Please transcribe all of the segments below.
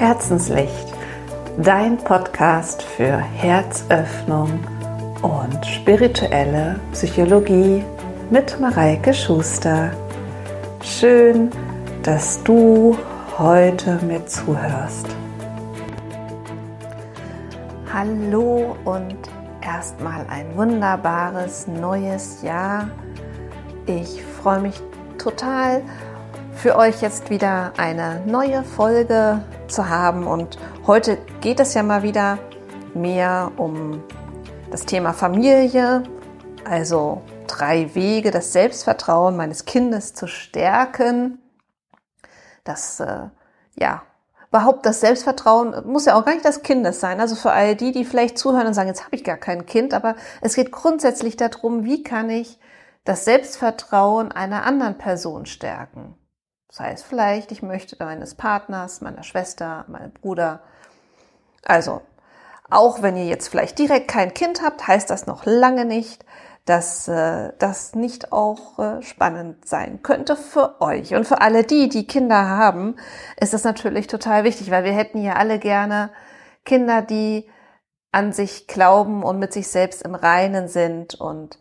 Herzenslicht, dein Podcast für Herzöffnung und spirituelle Psychologie mit Mareike Schuster. Schön, dass du heute mir zuhörst. Hallo und erstmal ein wunderbares neues Jahr. Ich freue mich total, für euch jetzt wieder eine neue Folge zu haben. Und heute geht es ja mal wieder mehr um das Thema Familie, also drei Wege, das Selbstvertrauen meines Kindes zu stärken. Das, äh, ja, überhaupt das Selbstvertrauen muss ja auch gar nicht das Kindes sein. Also für all die, die vielleicht zuhören und sagen, jetzt habe ich gar kein Kind, aber es geht grundsätzlich darum, wie kann ich das Selbstvertrauen einer anderen Person stärken. Das heißt vielleicht, ich möchte meines Partners, meiner Schwester, meinem Bruder. Also, auch wenn ihr jetzt vielleicht direkt kein Kind habt, heißt das noch lange nicht, dass äh, das nicht auch äh, spannend sein könnte für euch. Und für alle die, die Kinder haben, ist das natürlich total wichtig, weil wir hätten ja alle gerne Kinder, die an sich glauben und mit sich selbst im Reinen sind und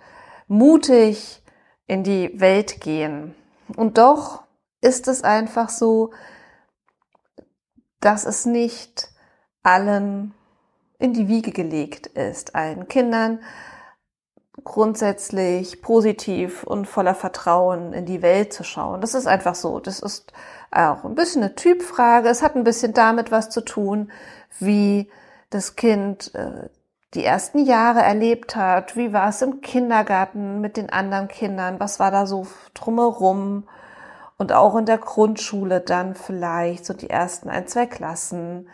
mutig in die Welt gehen. Und doch ist es einfach so, dass es nicht allen in die Wiege gelegt ist, allen Kindern grundsätzlich positiv und voller Vertrauen in die Welt zu schauen. Das ist einfach so. Das ist auch ein bisschen eine Typfrage. Es hat ein bisschen damit was zu tun, wie das Kind äh, die ersten Jahre erlebt hat. Wie war es im Kindergarten mit den anderen Kindern? Was war da so drumherum? Und auch in der Grundschule dann vielleicht so die ersten ein, zwei Klassen.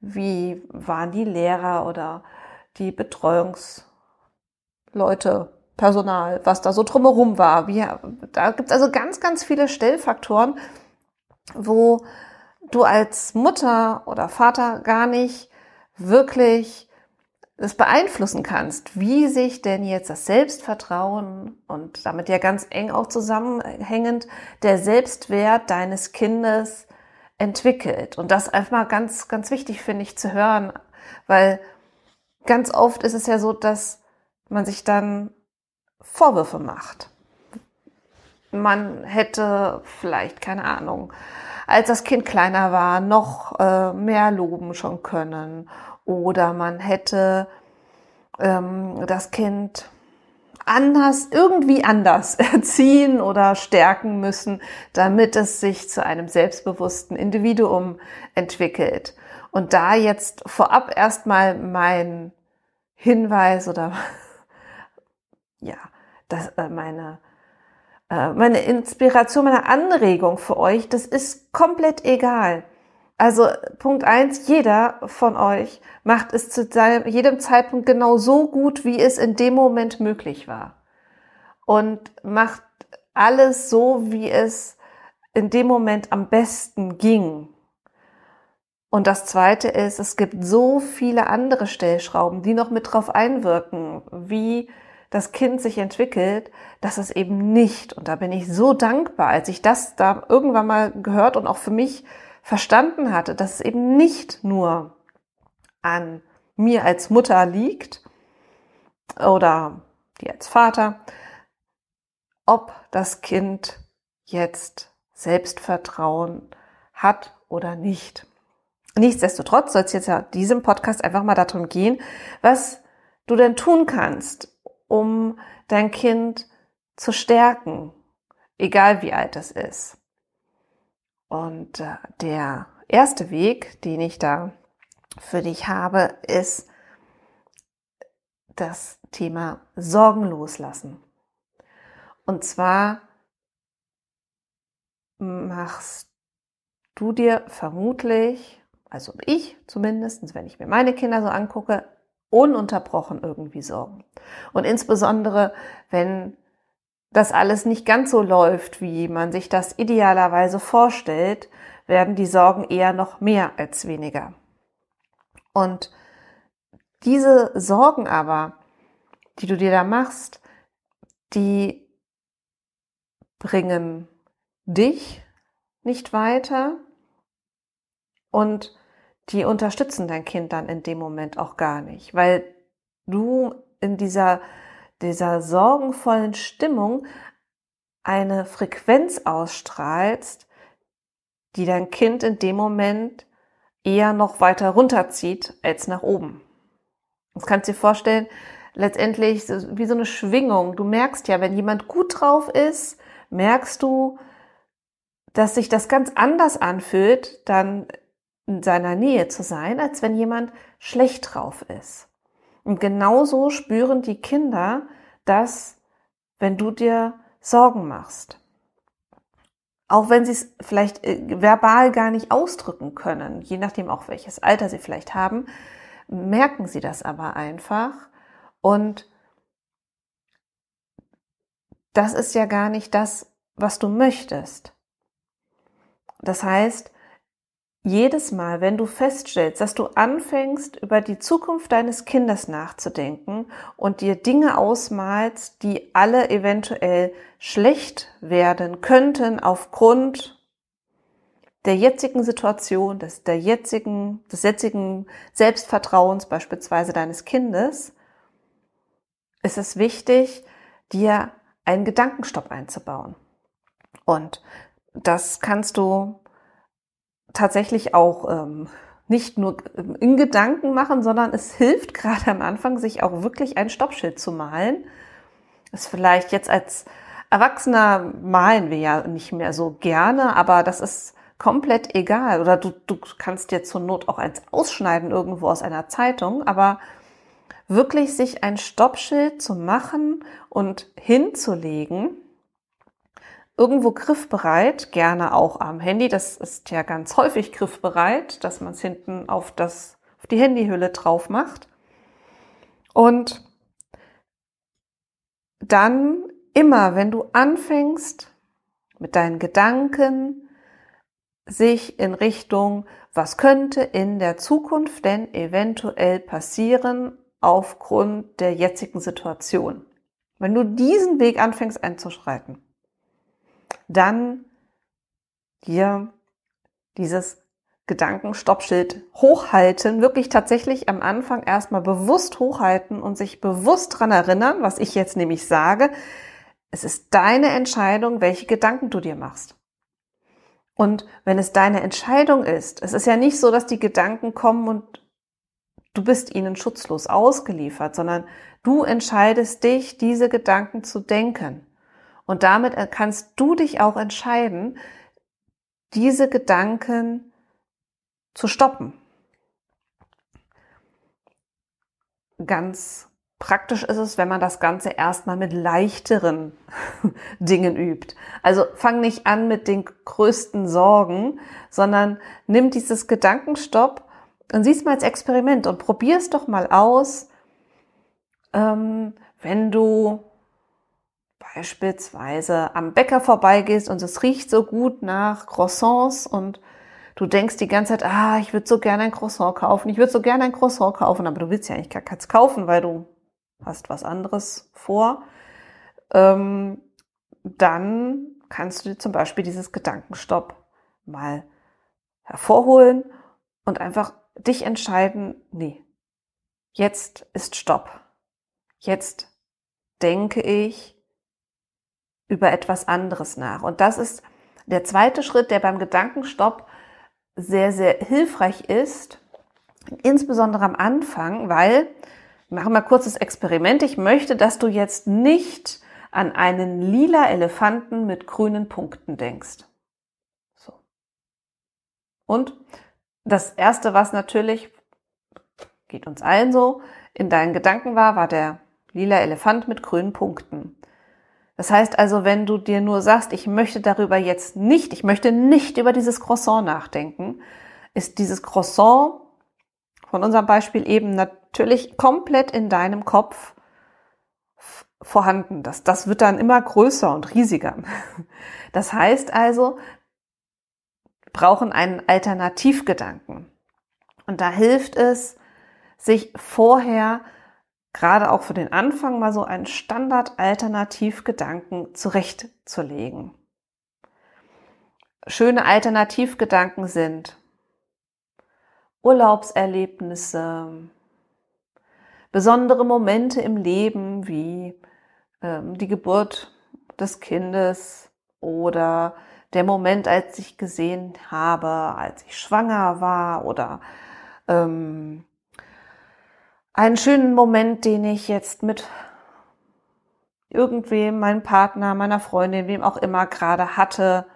Wie waren die Lehrer oder die Betreuungsleute, Personal, was da so drumherum war. Wie, da gibt es also ganz, ganz viele Stellfaktoren, wo du als Mutter oder Vater gar nicht wirklich das beeinflussen kannst, wie sich denn jetzt das Selbstvertrauen und damit ja ganz eng auch zusammenhängend der Selbstwert deines Kindes entwickelt. Und das einfach ganz, ganz wichtig finde ich zu hören, weil ganz oft ist es ja so, dass man sich dann Vorwürfe macht. Man hätte vielleicht, keine Ahnung, als das Kind kleiner war, noch äh, mehr loben schon können oder man hätte ähm, das Kind anders, irgendwie anders erziehen oder stärken müssen, damit es sich zu einem selbstbewussten Individuum entwickelt. Und da jetzt vorab erstmal mein Hinweis oder ja, das, äh, meine, äh, meine Inspiration, meine Anregung für euch, das ist komplett egal. Also Punkt eins: jeder von euch macht es zu seinem, jedem Zeitpunkt genau so gut, wie es in dem Moment möglich war. Und macht alles so, wie es in dem Moment am besten ging. Und das zweite ist, es gibt so viele andere Stellschrauben, die noch mit drauf einwirken, wie das Kind sich entwickelt, dass es eben nicht, und da bin ich so dankbar, als ich das da irgendwann mal gehört und auch für mich verstanden hatte, dass es eben nicht nur an mir als Mutter liegt oder die als Vater, ob das Kind jetzt Selbstvertrauen hat oder nicht. Nichtsdestotrotz soll es jetzt ja diesem Podcast einfach mal darum gehen, was du denn tun kannst, um dein Kind zu stärken, egal wie alt es ist. Und äh, der erste Weg, den ich da für dich habe, ist das Thema Sorgen loslassen. Und zwar machst du dir vermutlich, also ich zumindest, wenn ich mir meine Kinder so angucke, ununterbrochen irgendwie Sorgen. Und insbesondere, wenn das alles nicht ganz so läuft, wie man sich das idealerweise vorstellt, werden die Sorgen eher noch mehr als weniger. Und diese Sorgen aber, die du dir da machst, die bringen dich nicht weiter und die unterstützen dein Kind dann in dem Moment auch gar nicht, weil du in dieser, dieser sorgenvollen Stimmung eine Frequenz ausstrahlst, die dein Kind in dem Moment eher noch weiter runterzieht als nach oben. Das kannst du dir vorstellen, letztendlich wie so eine Schwingung. Du merkst ja, wenn jemand gut drauf ist, merkst du, dass sich das ganz anders anfühlt, dann in seiner Nähe zu sein, als wenn jemand schlecht drauf ist. Und genauso spüren die Kinder das, wenn du dir Sorgen machst. Auch wenn sie es vielleicht äh, verbal gar nicht ausdrücken können, je nachdem auch welches Alter sie vielleicht haben, merken sie das aber einfach. Und das ist ja gar nicht das, was du möchtest. Das heißt, jedes Mal, wenn du feststellst, dass du anfängst, über die Zukunft deines Kindes nachzudenken und dir Dinge ausmalst, die alle eventuell schlecht werden könnten aufgrund der jetzigen Situation, des, der jetzigen, des jetzigen Selbstvertrauens beispielsweise deines Kindes, ist es wichtig, dir einen Gedankenstopp einzubauen. Und das kannst du tatsächlich auch ähm, nicht nur in Gedanken machen, sondern es hilft gerade am Anfang, sich auch wirklich ein Stoppschild zu malen. Das vielleicht jetzt als Erwachsener malen wir ja nicht mehr so gerne, aber das ist komplett egal. Oder du, du kannst dir zur Not auch eins ausschneiden irgendwo aus einer Zeitung, aber wirklich sich ein Stoppschild zu machen und hinzulegen, irgendwo griffbereit, gerne auch am Handy. Das ist ja ganz häufig griffbereit, dass man es hinten auf, das, auf die Handyhülle drauf macht. Und dann immer, wenn du anfängst mit deinen Gedanken, sich in Richtung, was könnte in der Zukunft denn eventuell passieren aufgrund der jetzigen Situation. Wenn du diesen Weg anfängst einzuschreiten, dann hier dieses Gedankenstoppschild hochhalten, wirklich tatsächlich am Anfang erstmal bewusst hochhalten und sich bewusst dran erinnern, was ich jetzt nämlich sage. Es ist deine Entscheidung, welche Gedanken du dir machst. Und wenn es deine Entscheidung ist, es ist ja nicht so, dass die Gedanken kommen und du bist ihnen schutzlos ausgeliefert, sondern du entscheidest dich, diese Gedanken zu denken. Und damit kannst du dich auch entscheiden, diese Gedanken zu stoppen. Ganz praktisch ist es, wenn man das Ganze erstmal mit leichteren Dingen übt. Also fang nicht an mit den größten Sorgen, sondern nimm dieses Gedankenstopp und sieh's mal als Experiment und probier es doch mal aus, ähm, wenn du beispielsweise am Bäcker vorbeigehst und es riecht so gut nach Croissants und du denkst die ganze Zeit, ah, ich würde so gerne ein Croissant kaufen, ich würde so gerne ein Croissant kaufen, aber du willst ja eigentlich gar keins kaufen, weil du hast was anderes vor, ähm, dann kannst du dir zum Beispiel dieses Gedankenstopp mal hervorholen und einfach dich entscheiden, nee, jetzt ist Stopp. Jetzt denke ich über etwas anderes nach. Und das ist der zweite Schritt, der beim Gedankenstopp sehr, sehr hilfreich ist, insbesondere am Anfang, weil, wir machen mal kurz das Experiment, ich möchte, dass du jetzt nicht an einen lila Elefanten mit grünen Punkten denkst. So. Und das erste, was natürlich, geht uns allen so, in deinen Gedanken war, war der lila Elefant mit grünen Punkten. Das heißt also, wenn du dir nur sagst, ich möchte darüber jetzt nicht, ich möchte nicht über dieses Croissant nachdenken, ist dieses Croissant von unserem Beispiel eben natürlich komplett in deinem Kopf vorhanden. Das, das wird dann immer größer und riesiger. Das heißt also, wir brauchen einen Alternativgedanken. Und da hilft es, sich vorher gerade auch für den Anfang mal so einen Standard-Alternativgedanken zurechtzulegen. Schöne Alternativgedanken sind, Urlaubserlebnisse, besondere Momente im Leben wie ähm, die Geburt des Kindes oder der Moment, als ich gesehen habe, als ich schwanger war oder ähm, einen schönen Moment, den ich jetzt mit irgendwem, meinem Partner, meiner Freundin, wem auch immer gerade hatte.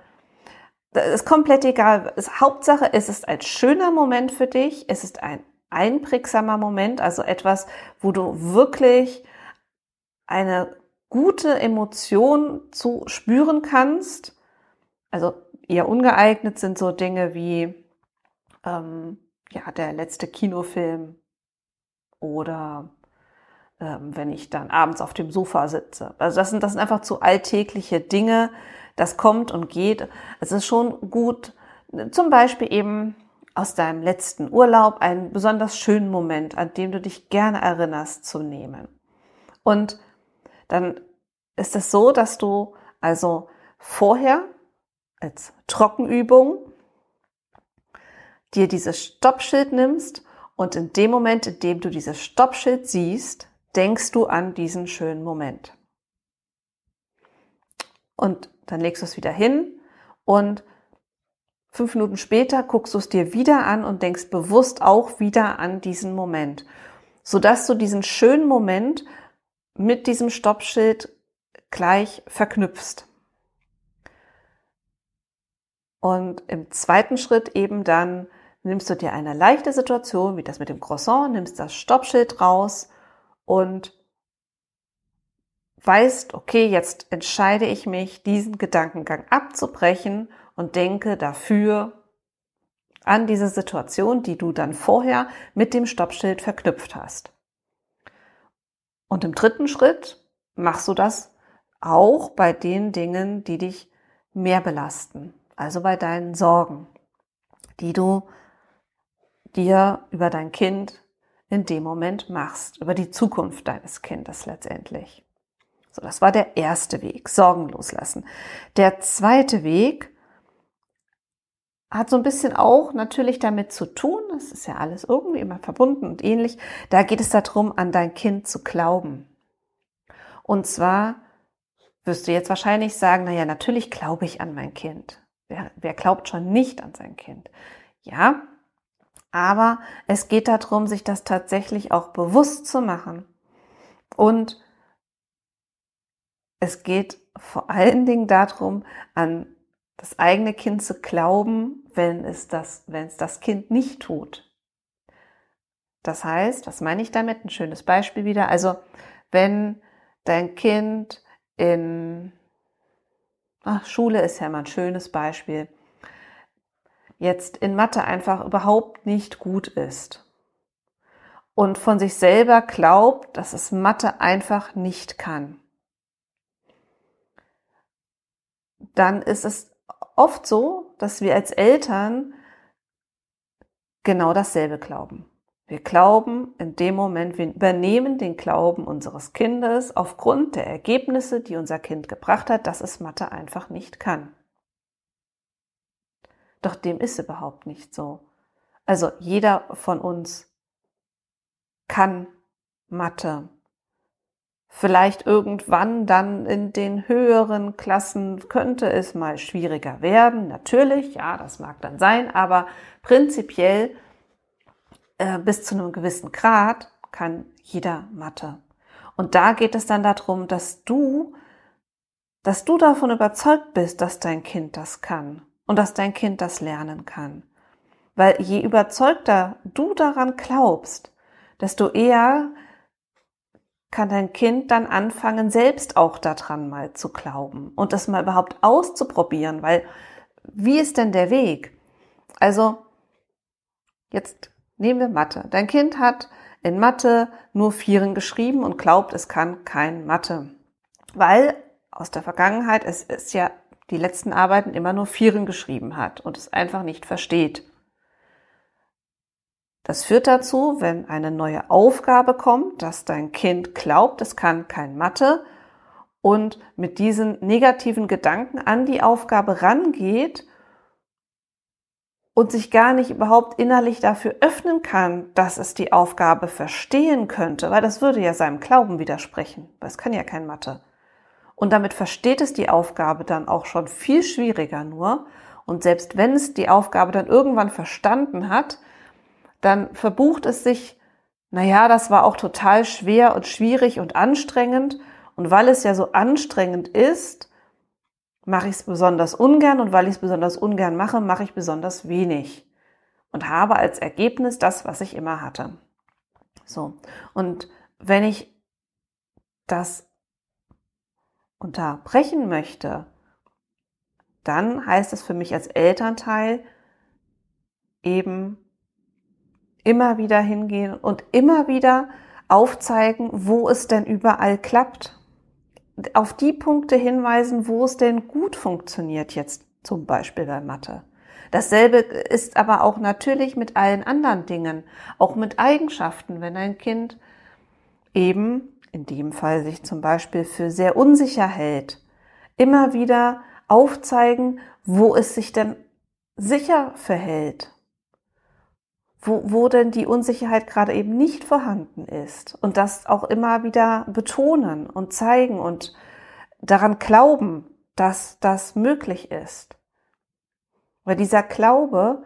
Das ist komplett egal. Es, Hauptsache, es ist ein schöner Moment für dich. Es ist ein einprägsamer Moment, also etwas, wo du wirklich eine gute Emotion zu spüren kannst. Also eher ungeeignet sind so Dinge wie ähm, ja der letzte Kinofilm oder ähm, wenn ich dann abends auf dem Sofa sitze. Also das sind, das sind einfach zu alltägliche Dinge. Das kommt und geht. Es ist schon gut, zum Beispiel eben aus deinem letzten Urlaub einen besonders schönen Moment, an dem du dich gerne erinnerst, zu nehmen. Und dann ist es so, dass du also vorher als Trockenübung dir dieses Stoppschild nimmst und in dem Moment, in dem du dieses Stoppschild siehst, denkst du an diesen schönen Moment. Und dann legst du es wieder hin und fünf Minuten später guckst du es dir wieder an und denkst bewusst auch wieder an diesen Moment, sodass du diesen schönen Moment mit diesem Stoppschild gleich verknüpfst. Und im zweiten Schritt eben dann nimmst du dir eine leichte Situation, wie das mit dem Croissant, nimmst das Stoppschild raus und weißt, okay, jetzt entscheide ich mich, diesen Gedankengang abzubrechen und denke dafür an diese Situation, die du dann vorher mit dem Stoppschild verknüpft hast. Und im dritten Schritt machst du das auch bei den Dingen, die dich mehr belasten, also bei deinen Sorgen, die du dir über dein Kind in dem Moment machst, über die Zukunft deines Kindes letztendlich. So, das war der erste Weg, Sorgen loslassen. Der zweite Weg hat so ein bisschen auch natürlich damit zu tun, das ist ja alles irgendwie immer verbunden und ähnlich, da geht es darum, an dein Kind zu glauben. Und zwar wirst du jetzt wahrscheinlich sagen, na ja, natürlich glaube ich an mein Kind. Wer, wer glaubt schon nicht an sein Kind? Ja, aber es geht darum, sich das tatsächlich auch bewusst zu machen. Und es geht vor allen Dingen darum, an das eigene Kind zu glauben, wenn es das, wenn es das Kind nicht tut. Das heißt, was meine ich damit? Ein schönes Beispiel wieder. Also, wenn dein Kind in ach, Schule ist ja mal ein schönes Beispiel jetzt in Mathe einfach überhaupt nicht gut ist und von sich selber glaubt, dass es Mathe einfach nicht kann, dann ist es oft so, dass wir als Eltern genau dasselbe glauben. Wir glauben in dem Moment, wir übernehmen den Glauben unseres Kindes aufgrund der Ergebnisse, die unser Kind gebracht hat, dass es Mathe einfach nicht kann. Doch dem ist überhaupt nicht so. Also jeder von uns kann Mathe. Vielleicht irgendwann dann in den höheren Klassen könnte es mal schwieriger werden. Natürlich, ja, das mag dann sein, aber prinzipiell äh, bis zu einem gewissen Grad kann jeder Mathe. Und da geht es dann darum, dass du, dass du davon überzeugt bist, dass dein Kind das kann und dass dein Kind das lernen kann. Weil je überzeugter du daran glaubst, desto eher kann dein Kind dann anfangen, selbst auch daran mal zu glauben und das mal überhaupt auszuprobieren, weil wie ist denn der Weg? Also, jetzt nehmen wir Mathe. Dein Kind hat in Mathe nur Vieren geschrieben und glaubt, es kann kein Mathe. Weil aus der Vergangenheit, es ist ja die letzten Arbeiten immer nur Vieren geschrieben hat und es einfach nicht versteht. Das führt dazu, wenn eine neue Aufgabe kommt, dass dein Kind glaubt, es kann kein Mathe und mit diesen negativen Gedanken an die Aufgabe rangeht und sich gar nicht überhaupt innerlich dafür öffnen kann, dass es die Aufgabe verstehen könnte, weil das würde ja seinem Glauben widersprechen, weil es kann ja kein Mathe. Und damit versteht es die Aufgabe dann auch schon viel schwieriger nur. Und selbst wenn es die Aufgabe dann irgendwann verstanden hat, dann verbucht es sich, naja, das war auch total schwer und schwierig und anstrengend. Und weil es ja so anstrengend ist, mache ich es besonders ungern und weil ich es besonders ungern mache, mache ich besonders wenig und habe als Ergebnis das, was ich immer hatte. So. Und wenn ich das unterbrechen möchte, dann heißt es für mich als Elternteil eben immer wieder hingehen und immer wieder aufzeigen, wo es denn überall klappt auf die Punkte hinweisen, wo es denn gut funktioniert jetzt zum Beispiel bei Mathe. Dasselbe ist aber auch natürlich mit allen anderen Dingen, auch mit Eigenschaften, wenn ein Kind eben in dem Fall sich zum Beispiel für sehr unsicher hält, immer wieder aufzeigen, wo es sich denn sicher verhält wo, wo denn die Unsicherheit gerade eben nicht vorhanden ist. Und das auch immer wieder betonen und zeigen und daran glauben, dass das möglich ist. Weil dieser Glaube,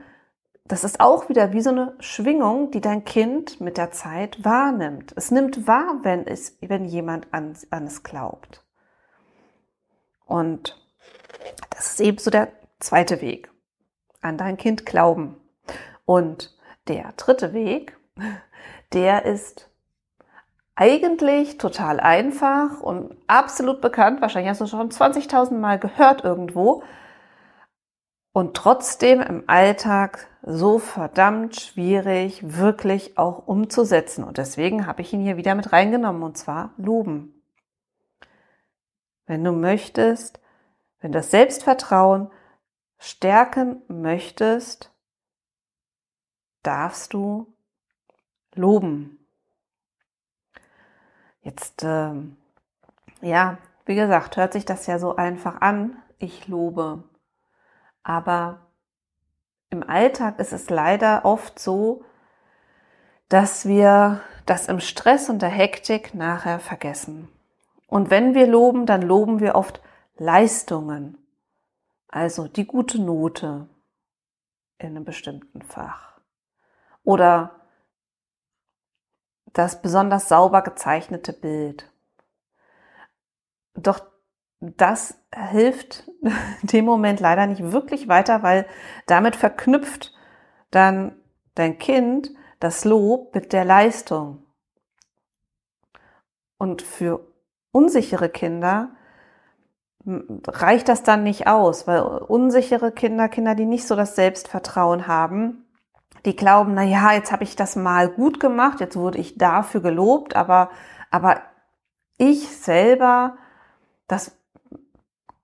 das ist auch wieder wie so eine Schwingung, die dein Kind mit der Zeit wahrnimmt. Es nimmt wahr, wenn es, wenn jemand an, an es glaubt. Und das ist eben so der zweite Weg. An dein Kind glauben. Und der dritte Weg, der ist eigentlich total einfach und absolut bekannt. Wahrscheinlich hast du schon 20.000 Mal gehört irgendwo. Und trotzdem im Alltag so verdammt schwierig, wirklich auch umzusetzen. Und deswegen habe ich ihn hier wieder mit reingenommen, und zwar loben. Wenn du möchtest, wenn das Selbstvertrauen stärken möchtest, darfst du loben. Jetzt, äh, ja, wie gesagt, hört sich das ja so einfach an, ich lobe. Aber im Alltag ist es leider oft so, dass wir das im Stress und der Hektik nachher vergessen. Und wenn wir loben, dann loben wir oft Leistungen, also die gute Note in einem bestimmten Fach oder das besonders sauber gezeichnete Bild. Doch das hilft dem Moment leider nicht wirklich weiter, weil damit verknüpft dann dein Kind das Lob mit der Leistung. Und für unsichere Kinder reicht das dann nicht aus, weil unsichere Kinder, Kinder, die nicht so das Selbstvertrauen haben, die glauben, na ja, jetzt habe ich das mal gut gemacht, jetzt wurde ich dafür gelobt, aber, aber ich selber, das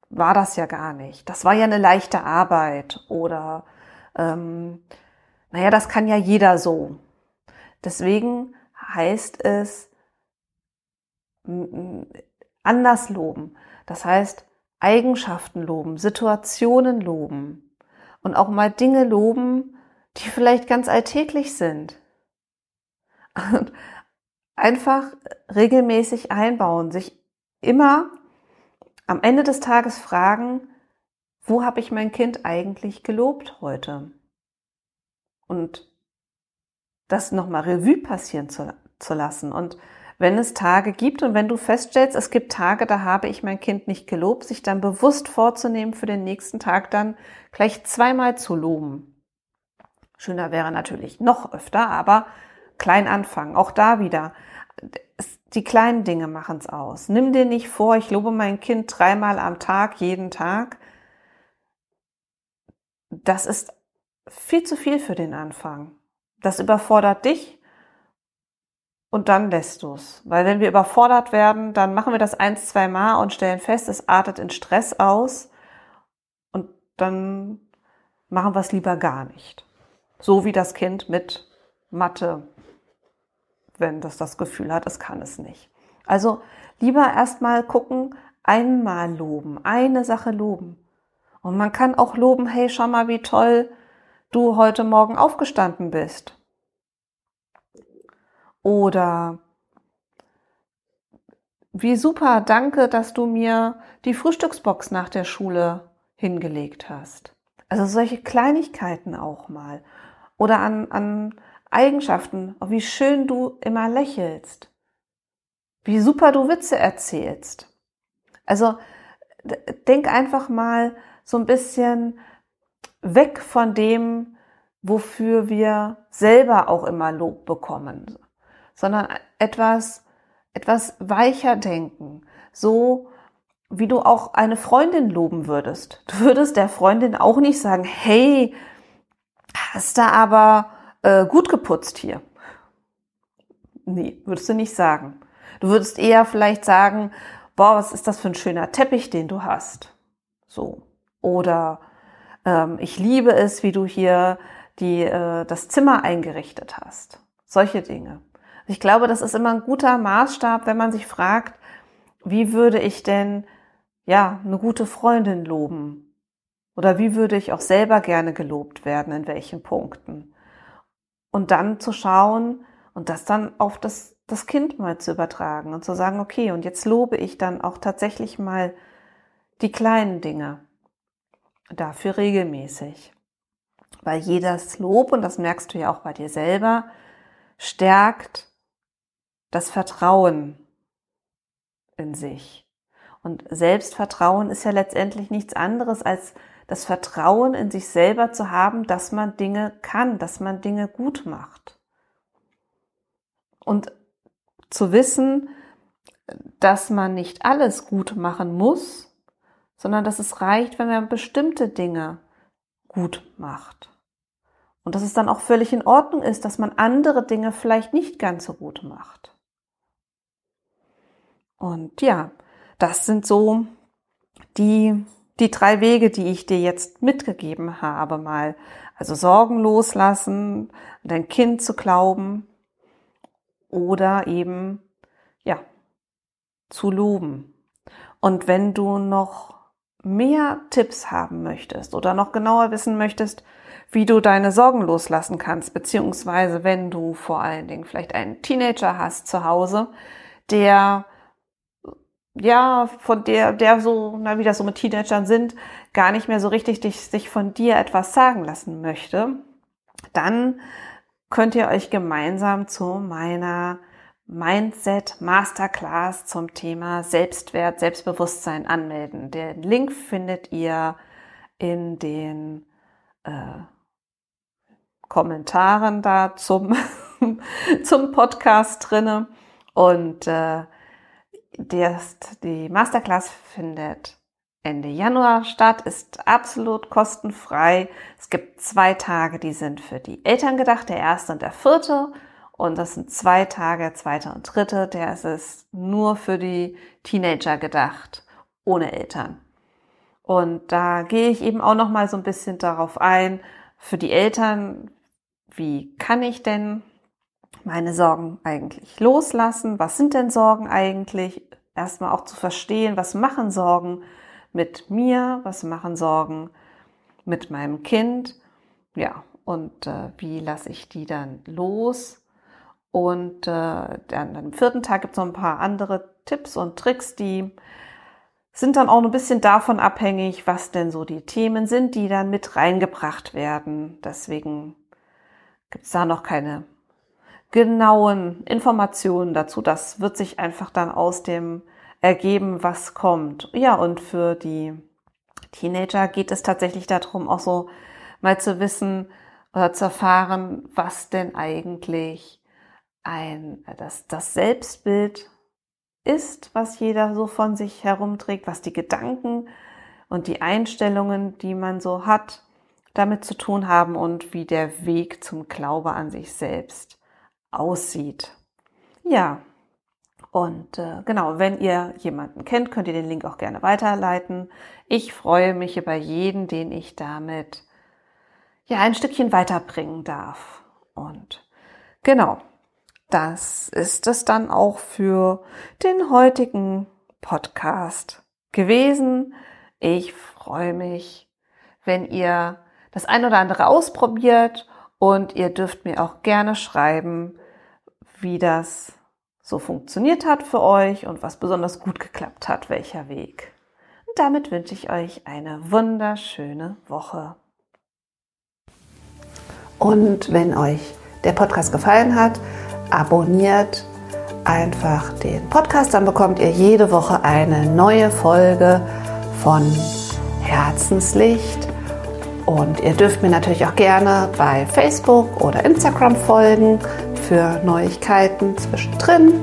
war das ja gar nicht. Das war ja eine leichte Arbeit oder, ähm, naja, das kann ja jeder so. Deswegen heißt es anders loben. Das heißt Eigenschaften loben, Situationen loben und auch mal Dinge loben, die vielleicht ganz alltäglich sind. Und einfach regelmäßig einbauen, sich immer am Ende des Tages fragen, wo habe ich mein Kind eigentlich gelobt heute? Und das nochmal Revue passieren zu, zu lassen. Und wenn es Tage gibt und wenn du feststellst, es gibt Tage, da habe ich mein Kind nicht gelobt, sich dann bewusst vorzunehmen, für den nächsten Tag dann gleich zweimal zu loben. Schöner wäre natürlich noch öfter, aber klein anfangen. Auch da wieder. Die kleinen Dinge machen es aus. Nimm dir nicht vor, ich lobe mein Kind dreimal am Tag, jeden Tag. Das ist viel zu viel für den Anfang. Das überfordert dich und dann lässt du es. Weil wenn wir überfordert werden, dann machen wir das eins, zwei Mal und stellen fest, es artet in Stress aus und dann machen wir es lieber gar nicht. So wie das Kind mit Mathe, wenn das das Gefühl hat, es kann es nicht. Also lieber erstmal gucken, einmal loben, eine Sache loben. Und man kann auch loben, hey, schau mal, wie toll du heute Morgen aufgestanden bist. Oder wie super, danke, dass du mir die Frühstücksbox nach der Schule hingelegt hast. Also solche Kleinigkeiten auch mal. Oder an, an Eigenschaften, wie schön du immer lächelst. Wie super du Witze erzählst. Also denk einfach mal so ein bisschen weg von dem, wofür wir selber auch immer Lob bekommen, sondern etwas, etwas weicher denken. So, wie du auch eine Freundin loben würdest. Du würdest der Freundin auch nicht sagen, hey, hast du aber äh, gut geputzt hier. Nee, würdest du nicht sagen. Du würdest eher vielleicht sagen, boah, was ist das für ein schöner Teppich, den du hast. So. Oder ähm, ich liebe es, wie du hier die, äh, das Zimmer eingerichtet hast. Solche Dinge. Ich glaube, das ist immer ein guter Maßstab, wenn man sich fragt, wie würde ich denn ja, eine gute Freundin loben? Oder wie würde ich auch selber gerne gelobt werden, in welchen Punkten? Und dann zu schauen und das dann auf das, das Kind mal zu übertragen und zu sagen, okay, und jetzt lobe ich dann auch tatsächlich mal die kleinen Dinge. Dafür regelmäßig. Weil jedes Lob, und das merkst du ja auch bei dir selber, stärkt das Vertrauen in sich. Und Selbstvertrauen ist ja letztendlich nichts anderes als das Vertrauen in sich selber zu haben, dass man Dinge kann, dass man Dinge gut macht. Und zu wissen, dass man nicht alles gut machen muss, sondern dass es reicht, wenn man bestimmte Dinge gut macht. Und dass es dann auch völlig in Ordnung ist, dass man andere Dinge vielleicht nicht ganz so gut macht. Und ja, das sind so die, die drei Wege, die ich dir jetzt mitgegeben habe, mal. Also Sorgen loslassen, dein Kind zu glauben oder eben, ja, zu loben. Und wenn du noch mehr Tipps haben möchtest oder noch genauer wissen möchtest, wie du deine Sorgen loslassen kannst, beziehungsweise wenn du vor allen Dingen vielleicht einen Teenager hast zu Hause, der ja, von der, der so, na, wie das so mit Teenagern sind, gar nicht mehr so richtig dich, sich von dir etwas sagen lassen möchte, dann könnt ihr euch gemeinsam zu meiner Mindset Masterclass zum Thema Selbstwert, Selbstbewusstsein anmelden. Den Link findet ihr in den äh, Kommentaren da zum, zum Podcast drinne. Und äh, die Masterclass findet Ende Januar statt, ist absolut kostenfrei. Es gibt zwei Tage, die sind für die Eltern gedacht, der erste und der vierte. Und das sind zwei Tage, zweite und dritte. Der ist nur für die Teenager gedacht, ohne Eltern. Und da gehe ich eben auch noch mal so ein bisschen darauf ein, für die Eltern, wie kann ich denn meine Sorgen eigentlich loslassen? Was sind denn Sorgen eigentlich? Erstmal auch zu verstehen, was machen Sorgen mit mir, was machen Sorgen mit meinem Kind, ja, und äh, wie lasse ich die dann los? Und äh, dann am vierten Tag gibt es noch ein paar andere Tipps und Tricks, die sind dann auch ein bisschen davon abhängig, was denn so die Themen sind, die dann mit reingebracht werden. Deswegen gibt es da noch keine genauen Informationen dazu. Das wird sich einfach dann aus dem ergeben, was kommt. Ja, und für die Teenager geht es tatsächlich darum, auch so mal zu wissen oder zu erfahren, was denn eigentlich ein, das, das Selbstbild ist, was jeder so von sich herumträgt, was die Gedanken und die Einstellungen, die man so hat, damit zu tun haben und wie der Weg zum Glaube an sich selbst aussieht. Ja, und äh, genau, wenn ihr jemanden kennt, könnt ihr den Link auch gerne weiterleiten. Ich freue mich über jeden, den ich damit ja ein Stückchen weiterbringen darf. Und genau, das ist es dann auch für den heutigen Podcast gewesen. Ich freue mich, wenn ihr das ein oder andere ausprobiert und ihr dürft mir auch gerne schreiben, wie das so funktioniert hat für euch und was besonders gut geklappt hat, welcher Weg. Und damit wünsche ich euch eine wunderschöne Woche. Und wenn euch der Podcast gefallen hat, abonniert einfach den Podcast, dann bekommt ihr jede Woche eine neue Folge von Herzenslicht. Und ihr dürft mir natürlich auch gerne bei Facebook oder Instagram folgen für Neuigkeiten zwischendrin.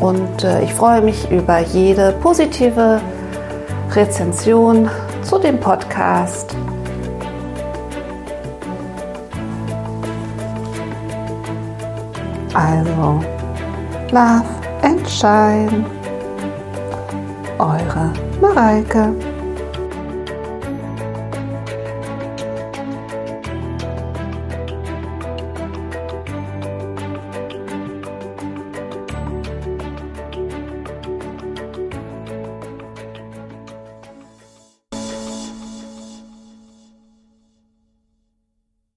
Und äh, ich freue mich über jede positive Rezension zu dem Podcast. Also, Love and Shine. Eure Mareike.